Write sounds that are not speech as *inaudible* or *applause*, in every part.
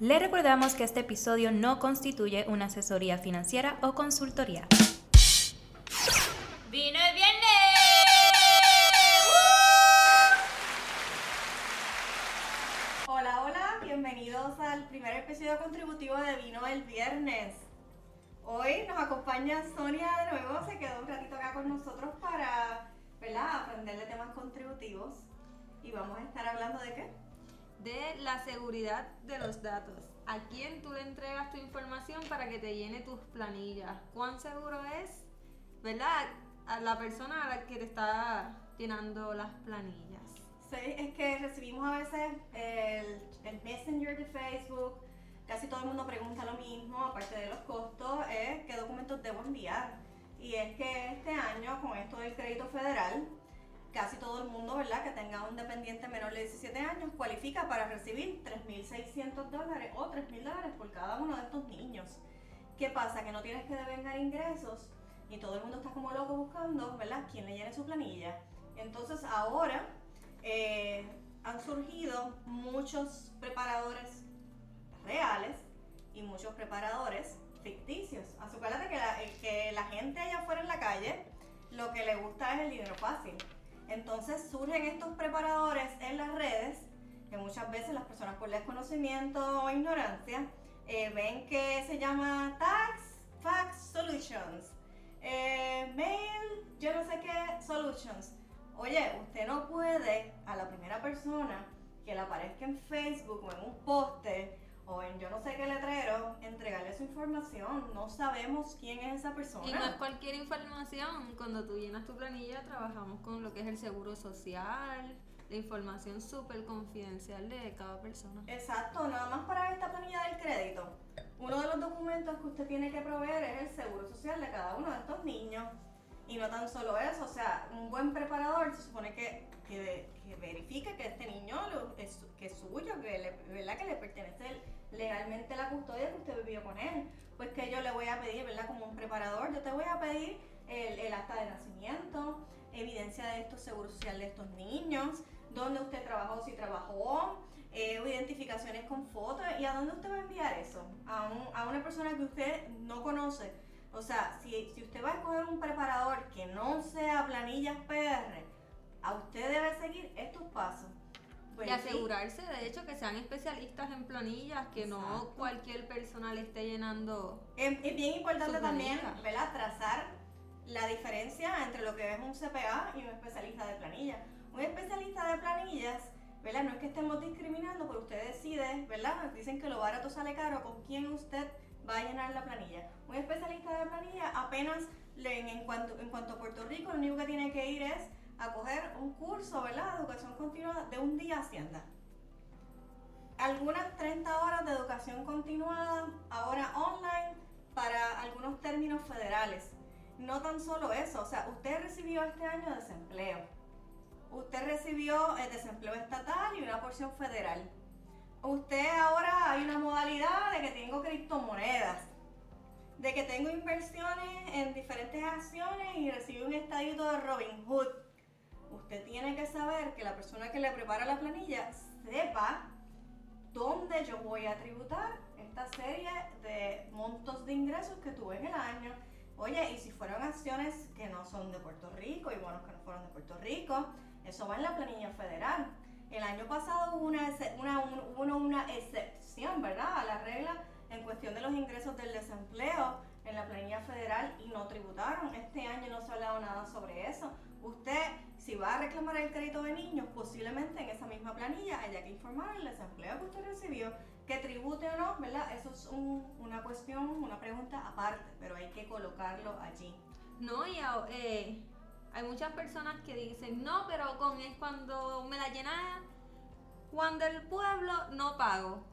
Le recordamos que este episodio no constituye una asesoría financiera o consultoría. ¡Vino el viernes! Hola, hola, bienvenidos al primer episodio contributivo de Vino el Viernes. Hoy nos acompaña Sonia de nuevo, se quedó un ratito acá con nosotros para ¿verdad? aprender de temas contributivos. Y vamos a estar hablando de qué? De la seguridad de los datos. ¿A quién tú le entregas tu información para que te llene tus planillas? ¿Cuán seguro es, verdad, a la persona a la que te está llenando las planillas? Sí, es que recibimos a veces el, el Messenger de Facebook, casi todo el mundo pregunta lo mismo, aparte de los costos, es qué documentos debo enviar. Y es que este año, con esto del crédito federal, casi todo el mundo, ¿verdad?, que tenga un dependiente menor de 17 años, cualifica para recibir 3.600 dólares o 3.000 dólares por cada uno de estos niños. ¿Qué pasa? Que no tienes que devengar ingresos y todo el mundo está como loco buscando, ¿verdad?, quién le llene su planilla. Entonces ahora eh, han surgido muchos preparadores reales y muchos preparadores ficticios. Acuérdate que la, que la gente allá afuera en la calle lo que le gusta es el dinero fácil. Entonces surgen estos preparadores en las redes, que muchas veces las personas por desconocimiento o ignorancia eh, ven que se llama Tax Fax Solutions, eh, Mail, yo no sé qué, Solutions. Oye, usted no puede a la primera persona que le aparezca en Facebook o en un poste o en yo no sé qué letrero, entregarle su información. No sabemos quién es esa persona. Y no es cualquier información. Cuando tú llenas tu planilla, trabajamos con lo que es el seguro social, la información súper confidencial de cada persona. Exacto, nada más para esta planilla del crédito. Uno de los documentos que usted tiene que proveer es el seguro social de cada uno de estos niños. Y no tan solo eso, o sea, un buen preparador se supone que, que, que verifique que este niño es, que es suyo, que le, ¿verdad? que le pertenece legalmente la custodia que usted vivió con él. Pues que yo le voy a pedir, ¿verdad? Como un preparador, yo te voy a pedir el, el acta de nacimiento, evidencia de estos seguros social de estos niños, dónde usted trabajó, si trabajó, eh, identificaciones con fotos y a dónde usted va a enviar eso. A, a una persona que usted no conoce. O sea, si, si usted va a escoger un preparador que no sea planillas PR, a usted debe seguir estos pasos. Pues y sí, asegurarse, de hecho, que sean especialistas en planillas, que no cualquier persona le esté llenando. Es, es bien importante también. ¿verdad? Trazar la diferencia entre lo que es un CPA y un especialista de planilla. Un especialista de planillas, ¿verdad? No es que estemos discriminando, pero usted decide, ¿verdad? Dicen que lo barato sale caro, con quién usted va a llenar la planilla. Un especialista de planilla apenas en, en cuanto, en cuanto a Puerto Rico, lo único que tiene que ir es a coger un curso, ¿verdad? Educación continuada de un día Hacienda algunas 30 horas de educación continuada, ahora online, para algunos términos federales. No tan solo eso, o sea, usted recibió este año desempleo. Usted recibió el desempleo estatal y una porción federal. Usted ahora hay una modalidad de que tengo criptomonedas, de que tengo inversiones en diferentes acciones y recibo un estadito de Robin Hood. Usted tiene que saber que la persona que le prepara la planilla sepa dónde yo voy a tributar esta serie de montos de ingresos que tuve en el año. Oye, y si fueron acciones que no son de Puerto Rico y bonos que no fueron de Puerto Rico, eso va en la planilla federal. El año pasado hubo una, una, un- hubo una excepción, ¿verdad? A la regla en cuestión de los ingresos del desempleo en la planilla federal y no tributaron. Este año no se ha hablado nada sobre eso. Usted, si va a reclamar el crédito de niños, posiblemente en esa misma planilla haya que informar el desempleo que usted recibió, que tribute o no, ¿verdad? Eso es un- una cuestión, una pregunta aparte, pero hay que colocarlo allí. No, y eh, hay muchas personas que dicen, no, pero con es cuando me la llena Juan del Pueblo, no pago.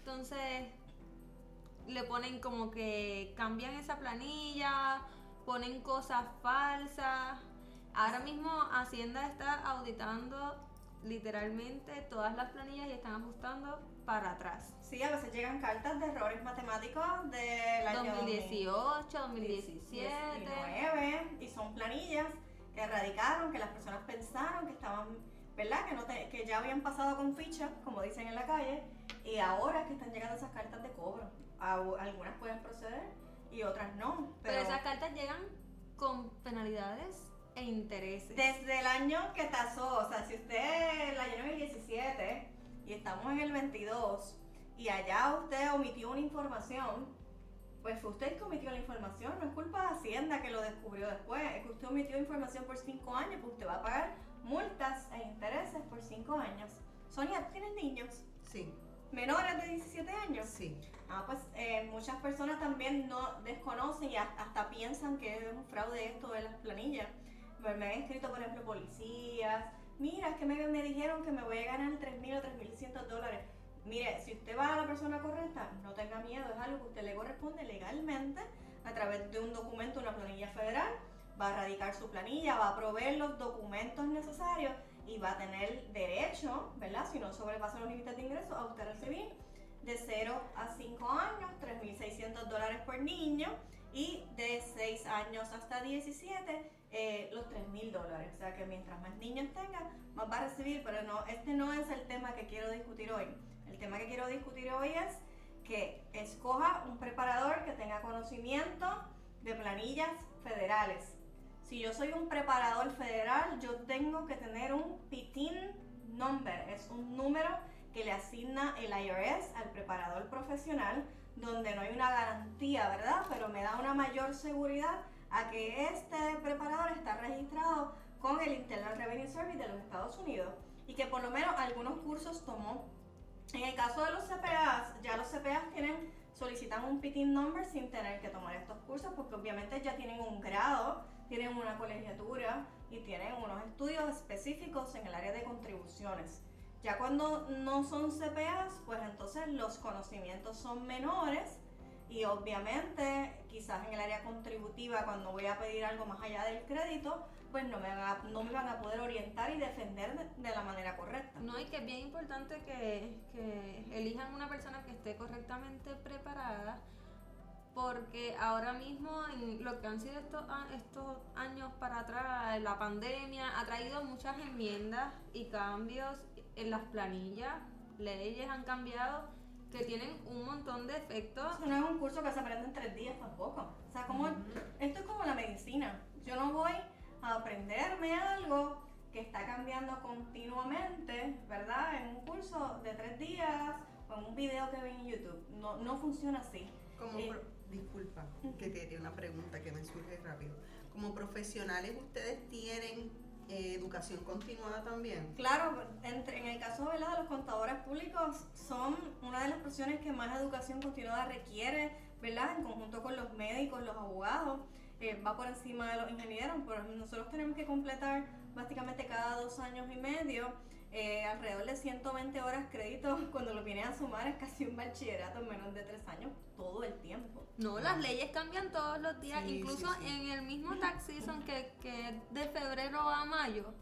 Entonces, le ponen como que cambian esa planilla, ponen cosas falsas. Ahora mismo Hacienda está auditando literalmente todas las planillas y están ajustando para atrás. Sí, a veces llegan cartas de errores matemáticos del año 2018, 2017. 2019 y son planillas que radicaron, que las personas pensaron que estaban ¿verdad? Que, no te- que ya habían pasado con ficha, como dicen en la calle, y ahora es que están llegando esas cartas de cobro. Algunas pueden proceder y otras no. Pero esas cartas llegan con penalidades e intereses. Desde el año que tasó, o sea, si usted la llenó en el 17 y estamos en el 22 y allá usted omitió una información, pues fue usted el que omitió la información, no es culpa de Hacienda que lo descubrió después, es que usted omitió información por 5 años, pues usted va a pagar multas e intereses por 5 años. Sonia, ¿tú tienes niños? Sí, Menores de 17 años. sí. Ah, pues eh, muchas personas también no desconocen y hasta, piensan que es un fraude esto de las planillas. Me, me han escrito, por ejemplo, policías. Mira, es que me, me dijeron que me voy a ganar 3.000 o 3.100 dólares. Mire, si usted va a la persona correcta, no tenga miedo, es algo que usted le corresponde legalmente a través de un documento, una planilla federal. Va a radicar su planilla, va a proveer los documentos necesarios y va a tener derecho, ¿verdad? Si no sobrepasa los límites de ingreso, a usted recibir de 0 a 5 años, 3.600 dólares por niño y de 6 años hasta 17, eh, los 3.000 dólares. O sea que mientras más niños tenga, más va a recibir, pero no, este no es el tema que quiero discutir hoy. El tema que quiero discutir hoy es que escoja un preparador que tenga conocimiento de planillas federales. Si yo soy un preparador federal, yo tengo que tener un PITIN number, es un número que le asigna el IRS al preparador profesional, donde no hay una garantía, ¿verdad? Pero me da una mayor seguridad a que este preparador está registrado con el Internal Revenue Service de los Estados Unidos y que por lo menos algunos cursos tomó. En el caso de los CPAs, ya los CPAs tienen, solicitan un PITIN number sin tener que tomar estos cursos porque obviamente ya tienen un grado, tienen una colegiatura y tienen unos estudios específicos en el área de contribuciones. Ya cuando no son CPAs, pues entonces los conocimientos son menores y obviamente quizás en el área contributiva cuando voy a pedir algo más allá del crédito, pues no me, van a, no me van a poder orientar y defender de, de la manera correcta. No, y que es bien importante que, que elijan una persona que esté correctamente preparada, porque ahora mismo en lo que han sido estos, años para atrás, la pandemia ha traído muchas enmiendas y cambios en las planillas, leyes han cambiado que tienen un montón de efectos. Esto no es un curso que se aprende en tres días tampoco. O sea, como, esto es como la medicina. Yo no voy a aprenderme algo que está cambiando continuamente, ¿verdad? En un curso de tres días o en un video que vi en YouTube. No, no funciona así. Como Eh, disculpa, que tenía una pregunta que me surge rápido. Como profesionales, ¿ustedes tienen eh, educación continuada también? Claro, entre- en el caso ¿verdad? de los contadores públicos son una de las profesiones que más educación continuada requiere, ¿verdad? En conjunto con los médicos, los abogados, eh, va por encima de los ingenieros, pero nosotros tenemos que completar básicamente cada dos años y medio eh, alrededor de 120 horas créditos, *laughs* cuando lo vienes a sumar es casi un bachillerato en menos de tres años todo el tiempo. No, las leyes cambian todos los días, Sí, incluso sí, sí. en el mismo tax season que, que es de febrero a mayo.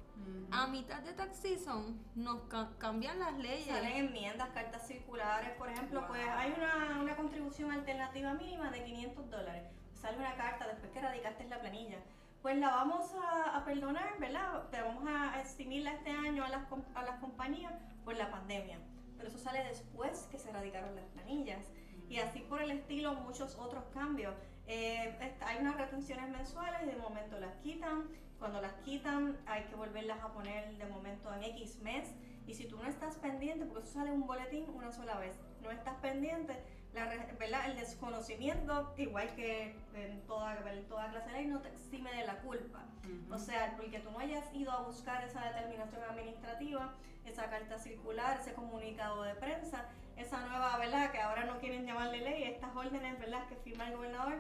A mitad de tax season nos ca- cambian las leyes. Salen enmiendas, cartas circulares, por ejemplo, pues hay una, una contribución alternativa mínima de 500 dólares. Sale una carta después que radicaste la planilla. Pues la vamos a, a perdonar, ¿verdad? Te vamos a eximirla este año a las, a las compañías por la pandemia. Pero eso sale después que se radicaron las planillas. Y así por el estilo, muchos otros cambios. Eh, hay unas retenciones mensuales y de momento las quitan. Cuando las quitan hay que volverlas a poner de momento en X mes. Y si tú no estás pendiente, porque eso sale en un boletín una sola vez, no estás pendiente, la, ¿verdad? el desconocimiento, igual que en toda, en toda clase de ley, no te exime de la culpa. O sea, porque tú no hayas ido a buscar esa determinación administrativa, esa carta circular, ese comunicado de prensa, esa nueva, ¿verdad? Que ahora no quieren llamarle ley, estas órdenes, ¿verdad? Que firma el gobernador,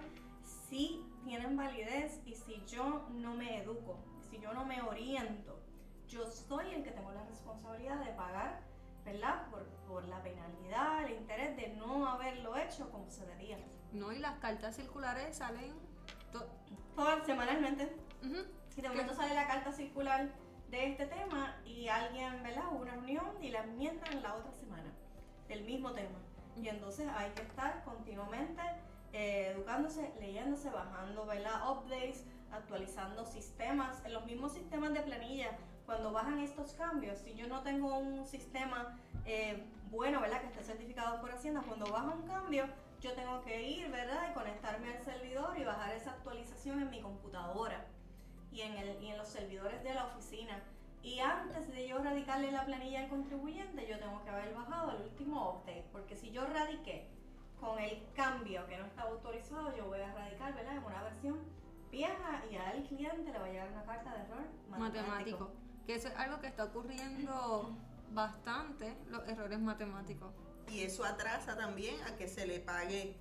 sí tienen validez y si yo no me educo, si yo no me oriento, yo soy el que tengo la responsabilidad de pagar, ¿verdad? Por, por la penalidad, el interés de no haberlo hecho como se debía. No, y las cartas circulares salen. to- Todo semanalmente. Ujú. Si de momento sale la carta circular de este tema y alguien, ¿verdad? Hubo una reunión y la enmiendan la otra semana del mismo tema. Y entonces hay que estar continuamente eh, educándose, leyéndose, bajando, ¿verdad? Updates, actualizando sistemas, los mismos sistemas de planilla. Cuando bajan estos cambios, si yo no tengo un sistema eh, bueno, ¿verdad? Que esté certificado por Hacienda, cuando baja un cambio, yo tengo que ir, ¿verdad? Y conectarme al servidor y bajar esa actualización en mi computadora y en, el, y en los servidores de la oficina. Y antes de yo radicarle la planilla al contribuyente, yo tengo que haber bajado el último update, porque si yo radiqué con el cambio que no estaba autorizado, yo voy a radicar, ¿verdad? En una versión vieja y al cliente le va a llegar una carta de error matemático. matemático. Que eso es algo que está ocurriendo bastante, los errores matemáticos. Y eso atrasa también a que se le pague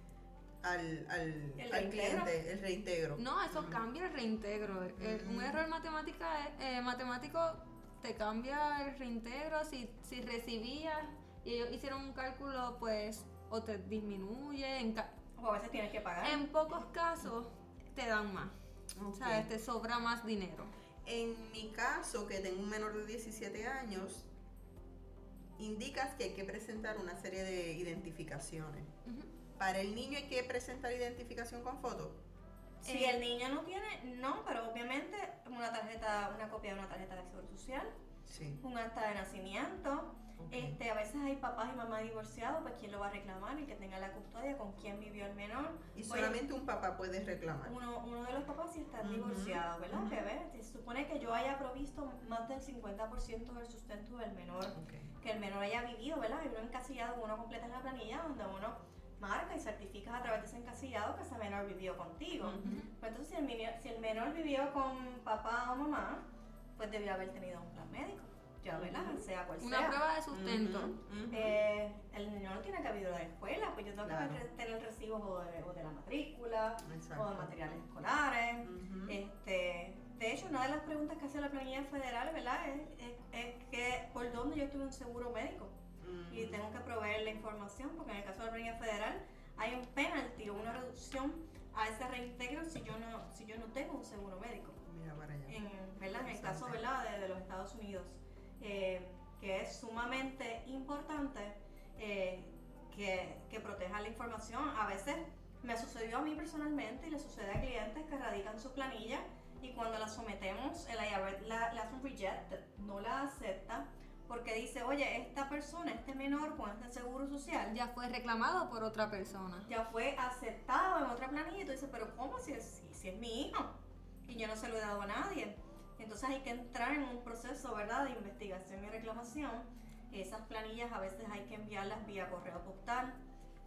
al, al, ¿El al reintegro? cliente el reintegro. No, eso cambia el reintegro. El- un error matemática, es- eh, matemático te cambia el reintegro si, si recibías y ellos hicieron un cálculo, pues, o te disminuye. En, ca- O a veces tienes que pagar. en pocos casos te dan más. O sea, te sobra más dinero. En mi caso, que tengo un menor de 17 años, indicas que hay que presentar una serie de identificaciones. Para el niño hay que presentar identificación con foto. Si Eh, el niño no tiene, no, pero obviamente una tarjeta, una copia de una tarjeta de seguro social, Sí. un acta de nacimiento. Este, a veces hay papás y mamás divorciados, pues quién lo va a reclamar y que tenga la custodia con quién vivió el menor. Y Oye, solamente un papá puede reclamar. uno, uno de los papás sí está divorciado, ¿verdad? ve, Se supone que yo haya provisto más del 50% del sustento del menor, que el menor haya vivido, ¿verdad? Y uno encasillado, uno completa en la planilla donde uno marca y certifica a través de ese encasillado que ese menor vivió contigo. Pues entonces, si el, menor, si el menor vivió con papá o mamá, pues debió haber tenido un plan médico, ya, ¿verdad? Sea cual Una sea. prueba de sustento. Eh, el niño no tiene que haber ido a la escuela, pues yo tengo Claro. que tener recibos o de, o de la matrícula, Exacto. o de materiales escolares. Este, de hecho, una de las preguntas que hace la planilla federal, ¿verdad? Es, es- es que por dónde yo tuve un seguro médico y Ujú. tengo que proveer la información, porque en el caso de la planilla federal hay un penalty o una reducción a ese reintegro si yo no, si yo no tengo un seguro médico. Mira para allá. En, ¿verdad? en el caso. ¿verdad? De, de los Estados Unidos, eh, que es sumamente importante eh, que, que proteja la información. A veces me sucedió a mí personalmente y le sucede a clientes que radican su planilla y cuando la sometemos, el IRS la, la hace un reject, no la acepta porque dice, oye, esta persona, este menor con este seguro social, Ya fue reclamado por otra persona. ya fue aceptado en otra planilla y tú dices, pero ¿cómo si es, si, si es mi hijo? Y yo no se lo he dado a nadie. Entonces hay que entrar en un proceso, ¿verdad?, de investigación y reclamación. Esas planillas a veces hay que enviarlas vía correo postal,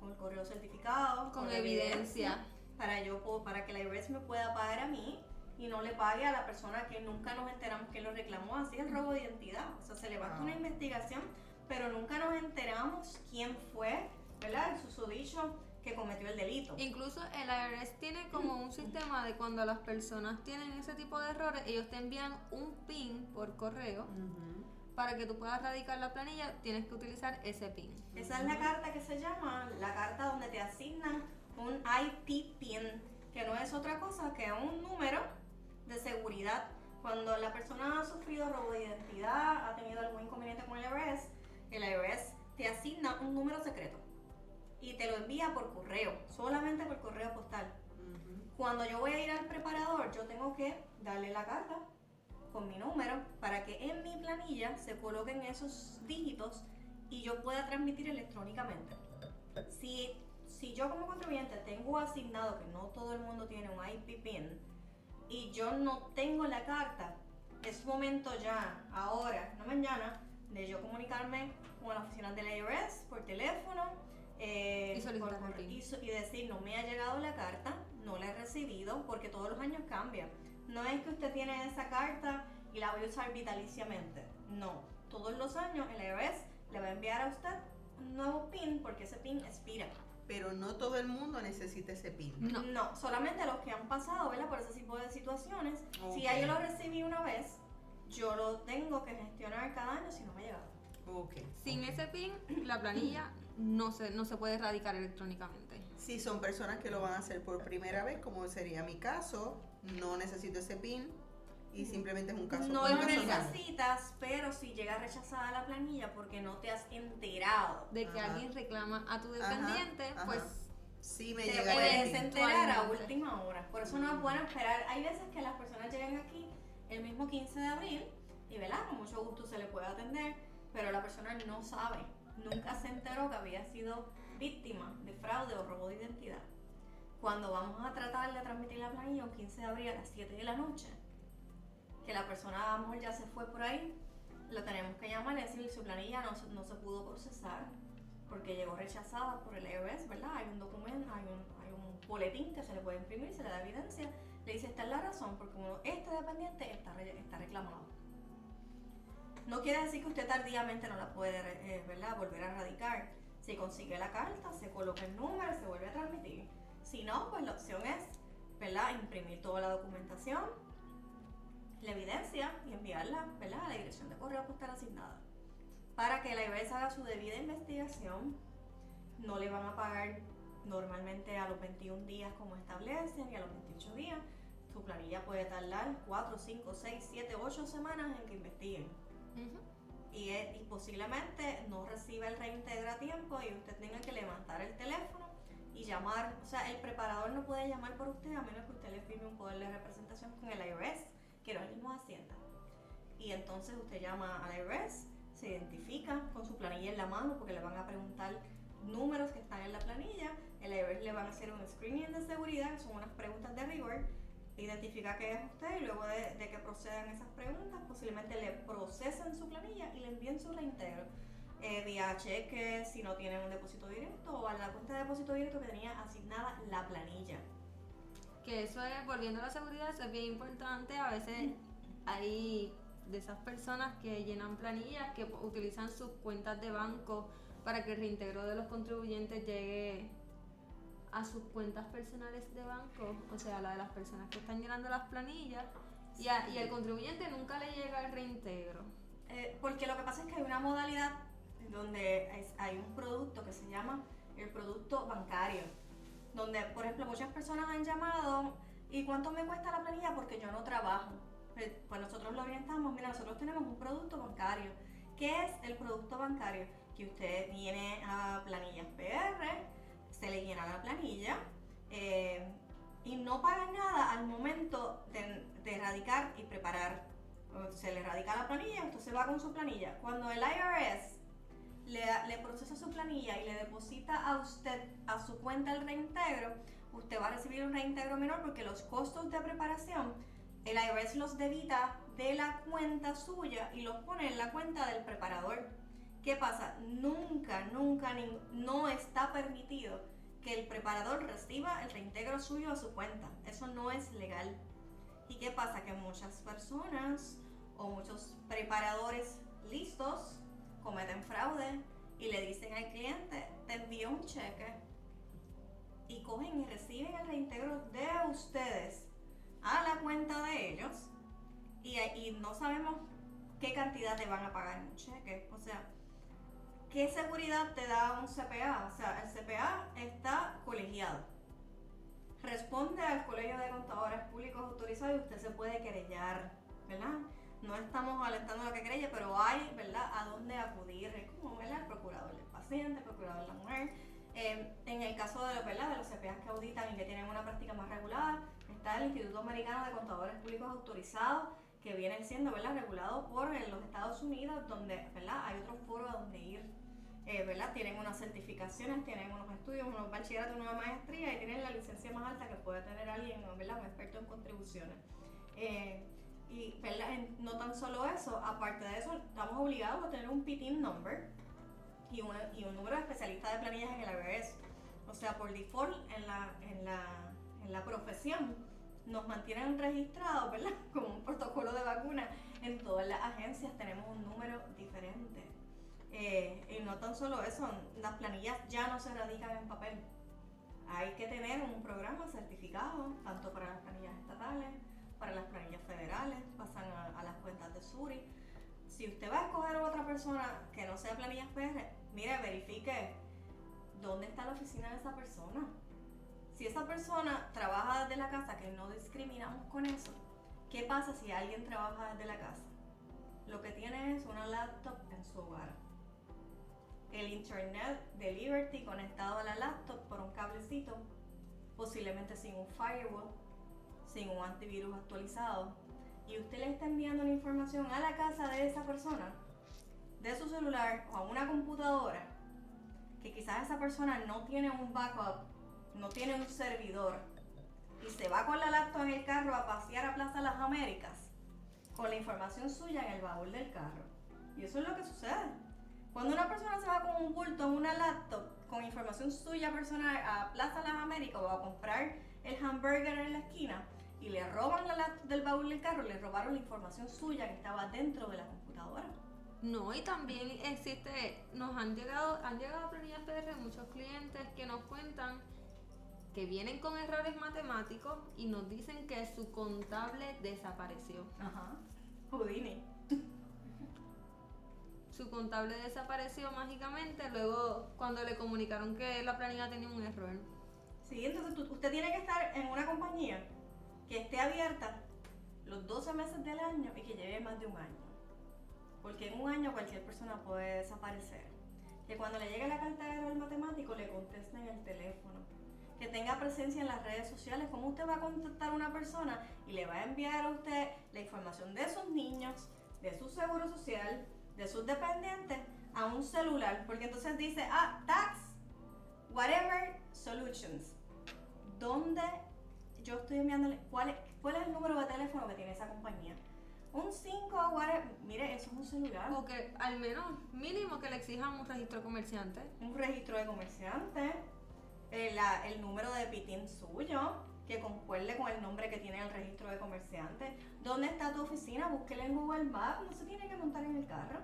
con el correo certificado, Con la evidencia. para yo para que la IRS me pueda pagar a mí y no le pague a la persona que nunca nos enteramos que lo reclamó. Así es el robo de identidad. O sea, se levanta Wow. una investigación, pero nunca nos enteramos quién fue, ¿verdad? El susodicho que cometió el delito. Incluso el IRS tiene como un sistema de cuando las personas tienen ese tipo de errores, ellos te envían un PIN por correo Ujú. para que tú puedas radicar la planilla, tienes que utilizar ese PIN. Esa es la carta que se llama la carta donde te asignan un IP PIN, que no es otra cosa que un número de seguridad. Cuando la persona ha sufrido robo de identidad, ha tenido algún inconveniente con el IRS, el IRS te asigna un número secreto y te lo envía por correo, solamente por correo postal. Ujú. Cuando yo voy a ir al preparador, yo tengo que darle la carta con mi número para que en mi planilla se coloquen esos dígitos y yo pueda transmitir electrónicamente. Si, si yo como contribuyente tengo asignado que no todo el mundo tiene un IP PIN y yo no tengo la carta, es momento ya, ahora, no mañana, de yo comunicarme con la oficina de la IRS por teléfono eh, Y por decir no me ha llegado la carta, no la he recibido, porque todos los años cambia. No es que usted tiene esa carta y la voy a usar vitaliciamente. No, todos los años el IRS le va a enviar a usted un nuevo PIN porque ese PIN expira. Pero no todo el mundo necesita ese PIN. No. solamente los que han pasado, ¿verdad? Por ese tipo de situaciones. Si ya yo lo recibí una vez, yo lo tengo que gestionar cada año si no me ha llegado. Ok. Sin ese PIN, la planilla no se, no se puede radicar electrónicamente. Si son personas que lo van a hacer por primera vez, como sería mi caso, no necesito ese PIN y simplemente es un caso No lo necesitas, pero si llega rechazada la planilla porque no te has enterado, De que Ajá. alguien reclama a tu Ajá, dependiente, ajá. pues Sí me te llega puedes enterar a última hora. Por eso no es bueno esperar. Hay veces que las personas llegan aquí el mismo 15 de abril y ¿verdad? con mucho gusto se le puede atender, pero la persona no sabe, nunca se enteró que había sido víctima de fraude o robo de identidad. Cuando vamos a tratar de transmitir la planilla un 15 de abril a las 7 de la noche, que la persona a lo mejor ya se fue por ahí, lo tenemos que llamar y decir su planilla no, no se pudo procesar porque llegó rechazada por el IRS, ¿verdad? Hay un documento, hay un, boletín que se le puede imprimir, se le da evidencia, le dice esta es la razón, porque este dependiente está, está reclamado. No quiere decir que usted tardíamente no la puede, eh, ¿verdad? Volver a radicar. Si consigue la carta, se coloca el número, se vuelve a transmitir. Si no, pues la opción es, ¿verdad? Imprimir toda la documentación, la evidencia y enviarla, ¿verdad? A la dirección de correo postal asignada. Para que la IRS haga su debida investigación, no le van a pagar normalmente a los 21 días como establecen y a los 28 días. Su planilla puede tardar 4, 5, 6, 7, 8 semanas en que investiguen Y, posiblemente no reciba el reintegro a tiempo y usted tenga que levantar el teléfono y llamar. O sea, el preparador no puede llamar por usted a menos que usted le firme un poder de representación con el IRS, que no es el mismo Hacienda. Y entonces usted llama al IRS, se identifica con su planilla en la mano porque le van a preguntar números que están en la planilla. El IRS le van a hacer un screening de seguridad, que son unas preguntas de rigor. Identifica que es usted y luego de, de que procedan esas preguntas, posiblemente le procesen su planilla y le envíen su reintegro. eh, vía cheque, si no tienen un depósito directo o a la cuenta de depósito directo que tenía asignada la planilla. Que eso es, volviendo a la seguridad, eso es bien importante. A veces hay de esas personas que llenan planillas, que utilizan sus cuentas de banco para que el reintegro de los contribuyentes llegue a sus cuentas personales de banco, o sea, la de las personas que están llenando las planillas, y, a- y al contribuyente nunca le llega el reintegro. Eh, porque lo que pasa es que hay una modalidad donde es- hay un producto que se llama el producto bancario, donde, por ejemplo, muchas personas han llamado, ¿y cuánto me cuesta la planilla? Porque yo no trabajo. Eh, Pues nosotros lo orientamos, mira, nosotros tenemos un producto bancario. ¿Qué es el producto bancario? Que usted viene a planillas PR, se le llena la planilla eh, y no paga nada al momento de, de radicar y preparar se le radica la planilla, se va con su planilla. Cuando el IRS le, procesa su planilla y le deposita a usted a su cuenta el reintegro, usted va a recibir un reintegro menor porque los costos de preparación, el IRS los debita de la cuenta suya y los pone en la cuenta del preparador. ¿Qué pasa? Nunca, nunca, no está permitido que el preparador reciba el reintegro suyo a su cuenta. Eso no es legal. ¿Y qué pasa? Que muchas personas o muchos preparadores listos cometen fraude y le dicen al cliente, te envío un cheque y cogen y reciben el reintegro de ustedes a la cuenta de ellos y, y no sabemos qué cantidad te van a pagar en un cheque. O sea, ¿qué seguridad te da un CPA? O sea, el CPA está colegiado responde al Colegio de Contadores Públicos Autorizados y usted se puede querellar, ¿verdad? No estamos alentando a que querelle, pero hay, ¿verdad?, a dónde acudir, como, ¿verdad?, el procurador del paciente, el procurador de la mujer. Eh, en el caso de, ¿verdad? de los CPAs que auditan y que tienen una práctica más regulada, está el Instituto Americano de Contadores Públicos Autorizados, que viene siendo, ¿verdad?, regulado por eh, los Estados Unidos, donde, ¿verdad?, hay otros foros a donde ir eh. Tienen unas certificaciones, tienen unos estudios, unos bachilleratos, una maestría y tienen la licencia más alta que puede tener alguien, ¿verdad? Un experto en contribuciones. Eh, y no tan solo eso, aparte de eso, estamos obligados a tener un PITIN number y, una- y un número de especialista de planillas en el IRS. O sea, por default en la, en la profesión nos mantienen registrados, ¿verdad? *laughs* Como un protocolo de vacuna. En todas las agencias tenemos un número diferente. Eh, y no tan solo eso, las planillas ya no se radican en papel. Hay que tener un programa certificado, tanto para las planillas estatales, para las planillas federales, pasan a, a las cuentas de Suri. Si usted va a escoger a otra persona que no sea planillas PR, mire, verifique dónde está la oficina de esa persona. Si esa persona trabaja desde la casa, que no discriminamos con eso, ¿qué pasa si alguien trabaja desde la casa? Lo que tiene es una laptop en su hogar el internet de Liberty conectado a la laptop por un cablecito, posiblemente sin un firewall, sin un antivirus actualizado. y usted le está enviando la información a la casa de esa persona, de su celular o a una computadora, que quizás esa persona no tiene un backup, no tiene un servidor, y se va con la laptop en el carro a pasear a Plaza Las Américas, con la información suya en el baúl del carro. Y eso es lo que sucede. Cuando una persona se va con un bulto en una laptop con información suya personal a Plaza Las Américas o a comprar el hamburger en la esquina y le roban la laptop del baúl del carro, le robaron la información suya que estaba dentro de la computadora. No, y también existe, nos han llegado, han llegado a planillas PR muchos clientes que nos cuentan que vienen con errores matemáticos y nos dicen que su contable desapareció. Ajá. Houdini. *laughs* Su contable desapareció mágicamente luego cuando le comunicaron que la planilla tenía un error. Sí, entonces usted tiene que estar en una compañía que esté abierta los 12 meses del año y que lleve más de un año. Porque en un año cualquier persona puede desaparecer. Que cuando le llegue la carta de error matemático le contesten el teléfono. Que tenga presencia en las redes sociales. ¿Cómo usted va a contactar a una persona y le va a enviar a usted la información de sus niños, de su seguro social, de sus dependientes a un celular? Porque entonces dice, ah, tax, whatever solutions. ¿Dónde yo estoy enviándole? ¿Cuál es, cuál es el número de teléfono que tiene esa compañía? Un 5, whatever. Mire, eso es un celular. O que al menos mínimo que le exijan un registro comerciante. un registro de comerciante, el, la- el número de PITIN suyo, que concuerde con el nombre que tiene el registro de comerciante. ¿Dónde está tu oficina? Búsquela en Google Maps, no se tiene que montar en el carro.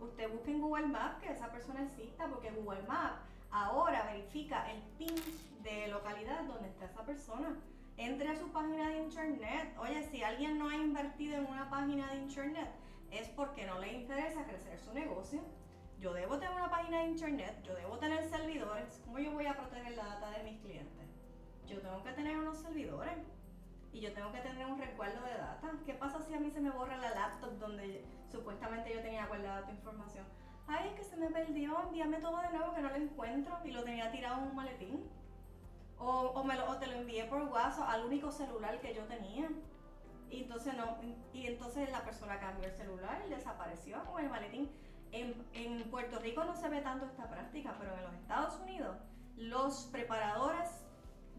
Usted busque en Google Maps que esa persona exista, porque Google Maps ahora verifica el PIN de localidad donde está esa persona. Entre a su página de internet. Oye, si alguien no ha invertido en una página de internet, es porque no le interesa crecer su negocio. Yo debo tener una página de internet, yo debo tener servidores. ¿Cómo yo voy a proteger la data de mis clientes? Yo tengo que tener unos servidores y yo tengo que tener un resguardo de data. ¿Qué pasa si a mí se me borra la laptop donde supuestamente yo tenía guardada tu información? Ay, es que se me perdió, envíame todo de nuevo que no lo encuentro y lo tenía tirado en un maletín. O, o, me lo, o te lo envié por WhatsApp al único celular que yo tenía. Y entonces no, y entonces la persona cambió el celular desapareció con el maletín. En, en Puerto Rico no se ve tanto esta práctica, pero en los Estados Unidos los preparadores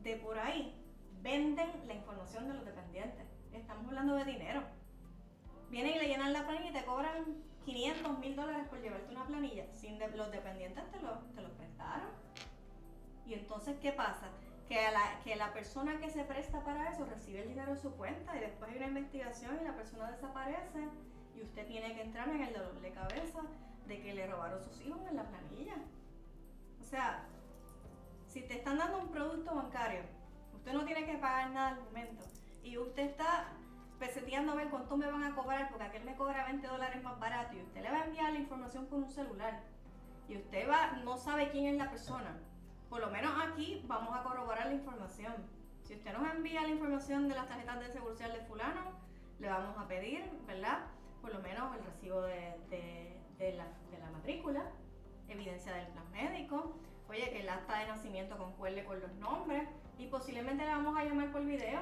de por ahí venden la información de los dependientes. Estamos hablando de dinero. Vienen y le llenan la planilla y te cobran 500 mil dólares por llevarte una planilla. Sin de- los dependientes te lo, te lo prestaron. Y entonces, ¿qué pasa? Que la, que la persona que se presta para eso recibe el dinero en su cuenta y después hay una investigación y la persona desaparece y usted tiene que entrar en el dolor de cabeza de que le robaron sus hijos en la planilla. O sea, si te están dando un producto bancario, usted no tiene que pagar nada al momento y usted está peseteando a ver cuánto me van a cobrar porque aquel me cobra 20 dólares más barato y usted le va a enviar la información por un celular y usted va, no sabe quién es la persona. Por lo menos aquí vamos a corroborar la información. Si usted nos envía la información de las tarjetas de seguro social de fulano, le vamos a pedir, ¿verdad? Por lo menos el recibo de, de- la, de la matrícula, evidencia del plan médico, oye, que el acta de nacimiento concuerde con los nombres y posiblemente le vamos a llamar por video,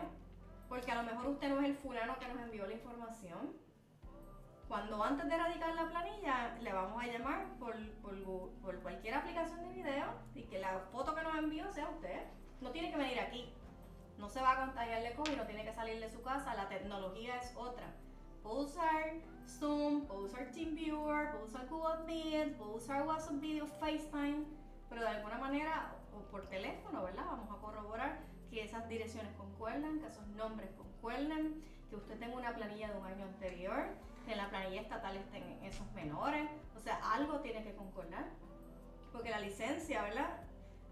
porque a lo mejor usted no es el fulano que nos envió la información. Cuando antes de radicar la planilla, le vamos a llamar por, por, por cualquier aplicación de video y que la foto que nos envió sea usted. No tiene que venir aquí. No se va a contagiar de COVID, no tiene que salir de su casa. La tecnología es otra. Puedo usar Zoom, puedo usar TeamViewer, puedo usar Google Meet, puedo usar WhatsApp Video, FaceTime, pero de alguna manera, o por teléfono, ¿verdad? Vamos a corroborar que esas direcciones concuerdan, que esos nombres concuerden, que usted tenga una planilla de un año anterior, que en la planilla estatal estén esos menores. O sea, algo tiene que concordar. Porque la licencia, ¿verdad?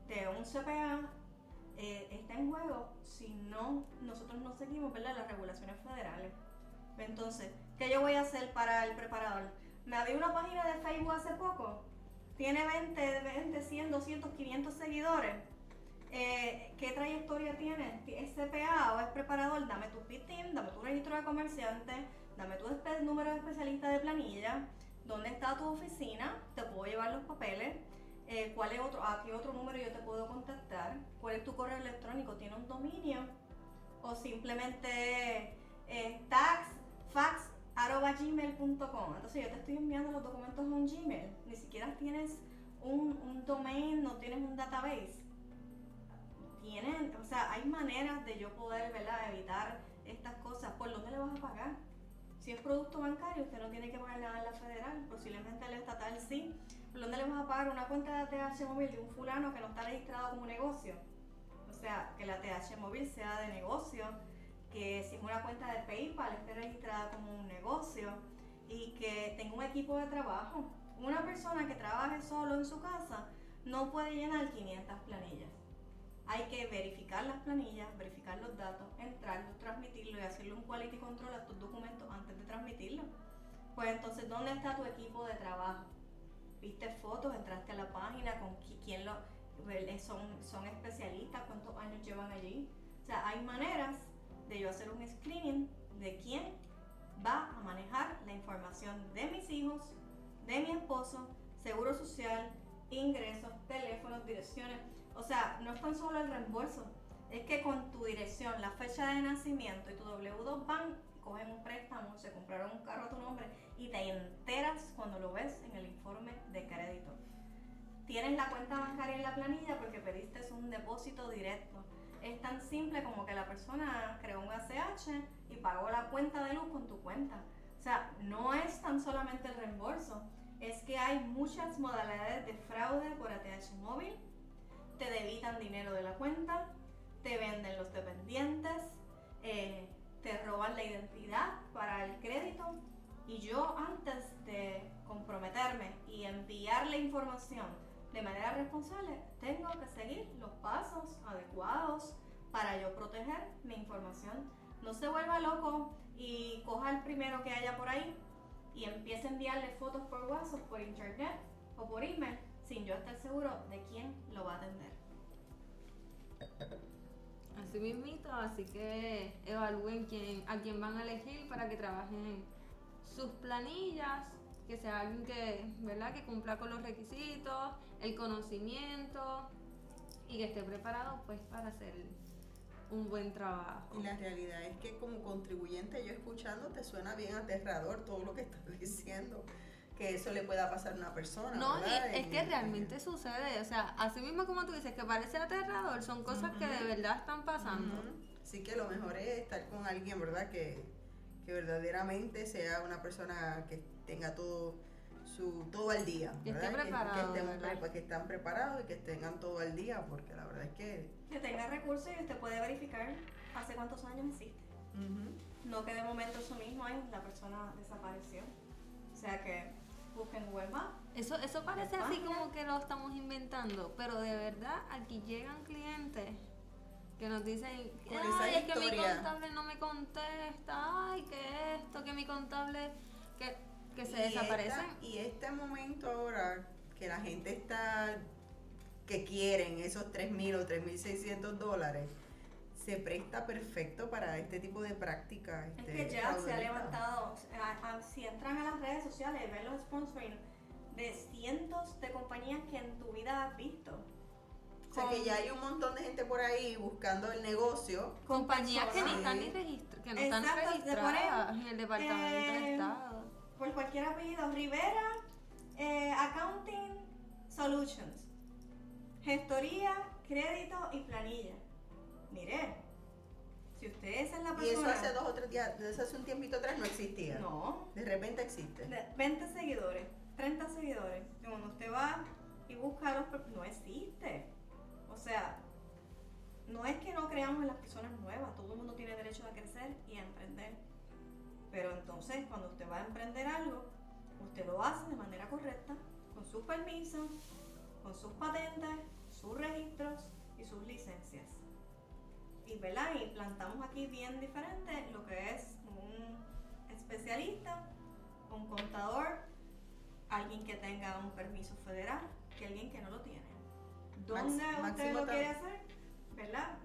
De un CPA eh, está en juego si no, nosotros no seguimos, ¿verdad? Las regulaciones federales. Entonces, ¿qué yo voy a hacer para el preparador? Me abrí una página de Facebook hace poco. Tiene 20, 20 100, 200, 500 seguidores. Eh, ¿Qué trayectoria tiene? ¿Es CPA o es preparador? Dame tu PITIN, dame tu registro de comerciante, dame tu número de especialista de planilla, dónde está tu oficina, te puedo llevar los papeles, eh, cuál es otro, a qué otro número yo te puedo contactar, cuál es tu correo electrónico, tiene un dominio o simplemente eh, tax fax.gmail.com. Entonces yo te estoy enviando los documentos a un Gmail. Ni siquiera tienes un, un domain, no tienes un database. Tienen, o sea, hay maneras de yo poder ¿verdad? evitar estas cosas. ¿Por dónde le vas a pagar? Si es producto bancario, usted no tiene que pagar nada en la federal, posiblemente en la estatal sí. ¿Por dónde le vas a pagar una cuenta de TH móvil de un fulano que no está registrado como negocio? O sea, que la TH móvil sea de negocio, que si es una cuenta de PayPal esté registrada como un negocio y que tenga un equipo de trabajo. Una persona que trabaje solo en su casa no puede llenar 500 planillas. Hay que verificar las planillas, verificar los datos, entrarlos, transmitirlo y hacerle un quality control a estos documentos antes de transmitirlos. Pues entonces, ¿dónde está tu equipo de trabajo? ¿Viste fotos? ¿Entraste a la página? ¿Con quién lo, son, son especialistas? ¿Cuántos años llevan allí? O sea, hay maneras de yo hacer un screening de quién va a manejar la información de mis hijos, de mi esposo, seguro social, ingresos, teléfonos, direcciones. O sea, no es tan solo el reembolso, es que con tu dirección, la fecha de nacimiento y tu W2 van, cogen un préstamo, se compraron un carro a tu nombre y te enteras cuando lo ves en el informe de crédito. Tienes la cuenta bancaria en la planilla porque pediste un depósito directo. Es tan simple como que la persona creó un ACH y pagó la cuenta de luz con tu cuenta. O sea, no es tan solamente el reembolso, es que hay muchas modalidades de fraude por ATH móvil te debitan dinero de la cuenta, te venden los dependientes, eh, te roban la identidad para el crédito y yo antes de comprometerme y enviar la información de manera responsable, tengo que seguir los pasos adecuados para yo proteger mi información. No se vuelva loco y coja el primero que haya por ahí y empiece a enviarle fotos por WhatsApp, por internet o por email sin yo estar seguro de quién lo va a atender. Así mismito, así que evalúen quién, a quién van a elegir para que trabajen sus planillas, que sea alguien que, ¿verdad? que cumpla con los requisitos, el conocimiento y que esté preparado pues para hacer un buen trabajo. Y la realidad es que como contribuyente yo escuchando te suena bien aterrador todo lo que estás *laughs* diciendo que eso le pueda pasar a una persona. No, ¿verdad? es que realmente sucede, o sea, así mismo como tú dices, que parece aterrador, son cosas que de verdad están pasando. Sí que lo mejor es estar con alguien, ¿verdad? Que, que verdaderamente sea una persona que tenga todo su todo al día, Que ¿verdad? esté preparado, que, estén ¿verdad? pre- que están preparados y que tengan todo al día, porque la verdad es que Que tenga recursos y usted puede verificar hace cuántos años existe. No que de momento eso mismo año la persona desapareció. O sea que busquen Google Maps. Eso, eso parece así como que lo estamos inventando, pero de verdad aquí llegan clientes que nos dicen, Con ay, es que mi historia". contable no me contesta, ay, que esto, que mi contable, que, que se Y desaparecen. esta- y este momento ahora que la gente está, que quieren esos 3.000 o 3.600 dólares, se presta perfecto para este tipo de prácticas. Es este, que ya se ha levantado. a- a- si entran a las redes sociales ven los sponsoring de cientos de compañías que en tu vida has visto. O sea que ya hay un montón de gente por ahí buscando el negocio. Compañías que ni están ni registra- que no están Exacto, te registradas en el Departamento de eh, Estado. Por cualquier apellido, Rivera eh, Accounting Solutions, gestoría, crédito y planilla. Mire, si usted esa es la Y eso persona, hace dos o tres días, desde hace un tiempito atrás no existía. no, De repente existe. de 20 seguidores, 30 seguidores, y cuando usted va y busca los, no existe. O sea, no es que no creamos en las personas nuevas, todo el mundo tiene derecho a crecer y a emprender. Pero entonces, cuando usted va a emprender algo, usted lo hace de manera correcta, con sus permisos, con sus patentes, sus registros y sus licencias. Y, ¿verdad? y plantamos aquí bien diferente lo que es un especialista, un contador, alguien que tenga un permiso federal, que alguien que no lo tiene. ¿Dónde Max- usted lo quiere hacer? ¿Verdad?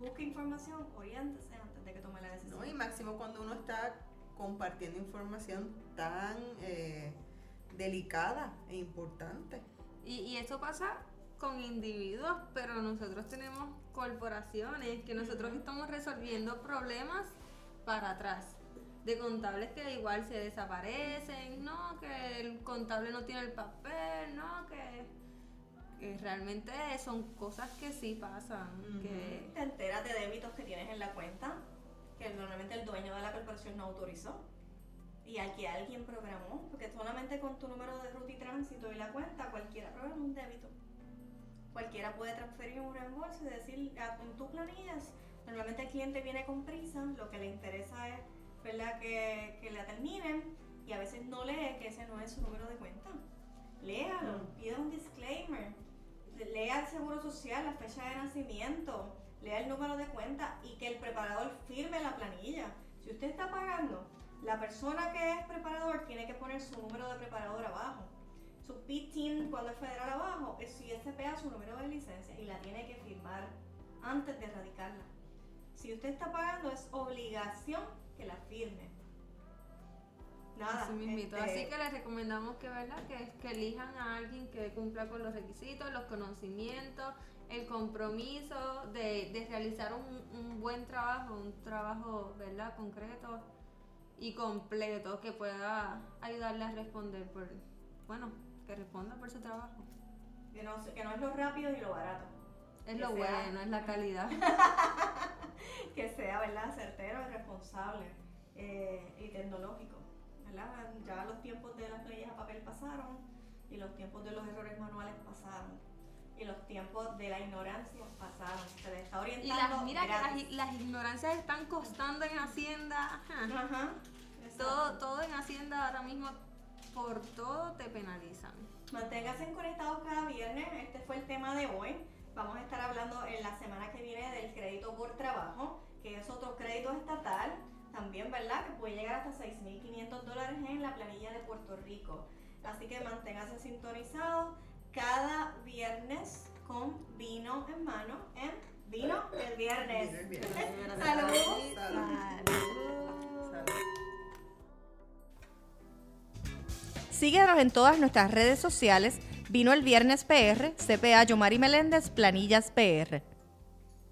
Busque información, oriéntese antes de que tome la decisión. ¿no? Y máximo cuando uno está compartiendo información tan eh, delicada e importante. Y, y eso pasa con individuos, pero nosotros tenemos corporaciones que nosotros estamos resolviendo problemas para atrás. de contables que igual se desaparecen, no, que el contable no tiene el papel, no, que, que realmente son cosas que sí pasan, que Te enteras de débitos que tienes en la cuenta, que normalmente el dueño de la corporación no autorizó. Y aquí alguien programó, porque solamente con tu número de ruta y tránsito y la cuenta, cualquiera programa un débito. Cualquiera puede transferir un reembolso y decir a- en tus planillas, normalmente el cliente viene con prisa, lo que le interesa es ¿verdad? Que, que la terminen y a veces no lee que ese no es su número de cuenta. Léalo, pida un disclaimer, lea el seguro social, la fecha de nacimiento, lea el número de cuenta y que el preparador firme la planilla. Si usted está pagando, la persona que es preparador tiene que poner su número de preparador abajo. Su PIN cuando es federal abajo, es si SPA su número de licencia y la tiene que firmar antes de radicarla. Si usted está pagando es obligación que la firme. Nada. Así mismito. este, Así que les recomendamos que, ¿verdad? Que, que elijan a alguien que cumpla con los requisitos, los conocimientos, el compromiso de, de realizar un, un buen trabajo, un trabajo, ¿verdad? Concreto y completo que pueda ayudarle a responder por, bueno, que responda por su trabajo. que, no, que no es lo rápido y lo barato. Es Que lo sea- bueno, es la *laughs* calidad. *laughs* que sea verdad certero y responsable eh, y tecnológico ¿verdad? ya los tiempos de las leyes a papel pasaron y los tiempos de los errores manuales pasaron y los tiempos de la ignorancia pasaron se les está Y orientando las, mira que gratis. las, las ignorancias están costando en Hacienda. ajá. Ajá. Todo, todo en Hacienda ahora mismo, por todo te penalizan. Manténgase conectados cada viernes. Este fue el tema de hoy. Vamos a estar hablando en la semana que viene del crédito por trabajo, que es otro crédito estatal, también, ¿verdad? Que puede llegar hasta 6.500 dólares en la planilla de Puerto Rico. Así que manténgase sintonizados cada viernes con vino en mano en Vino el Viernes. Vino el viernes. Salud. Salud. Síguenos en todas nuestras redes sociales. Vino el Viernes PR, CPA Yomari Meléndez, Planillas PR.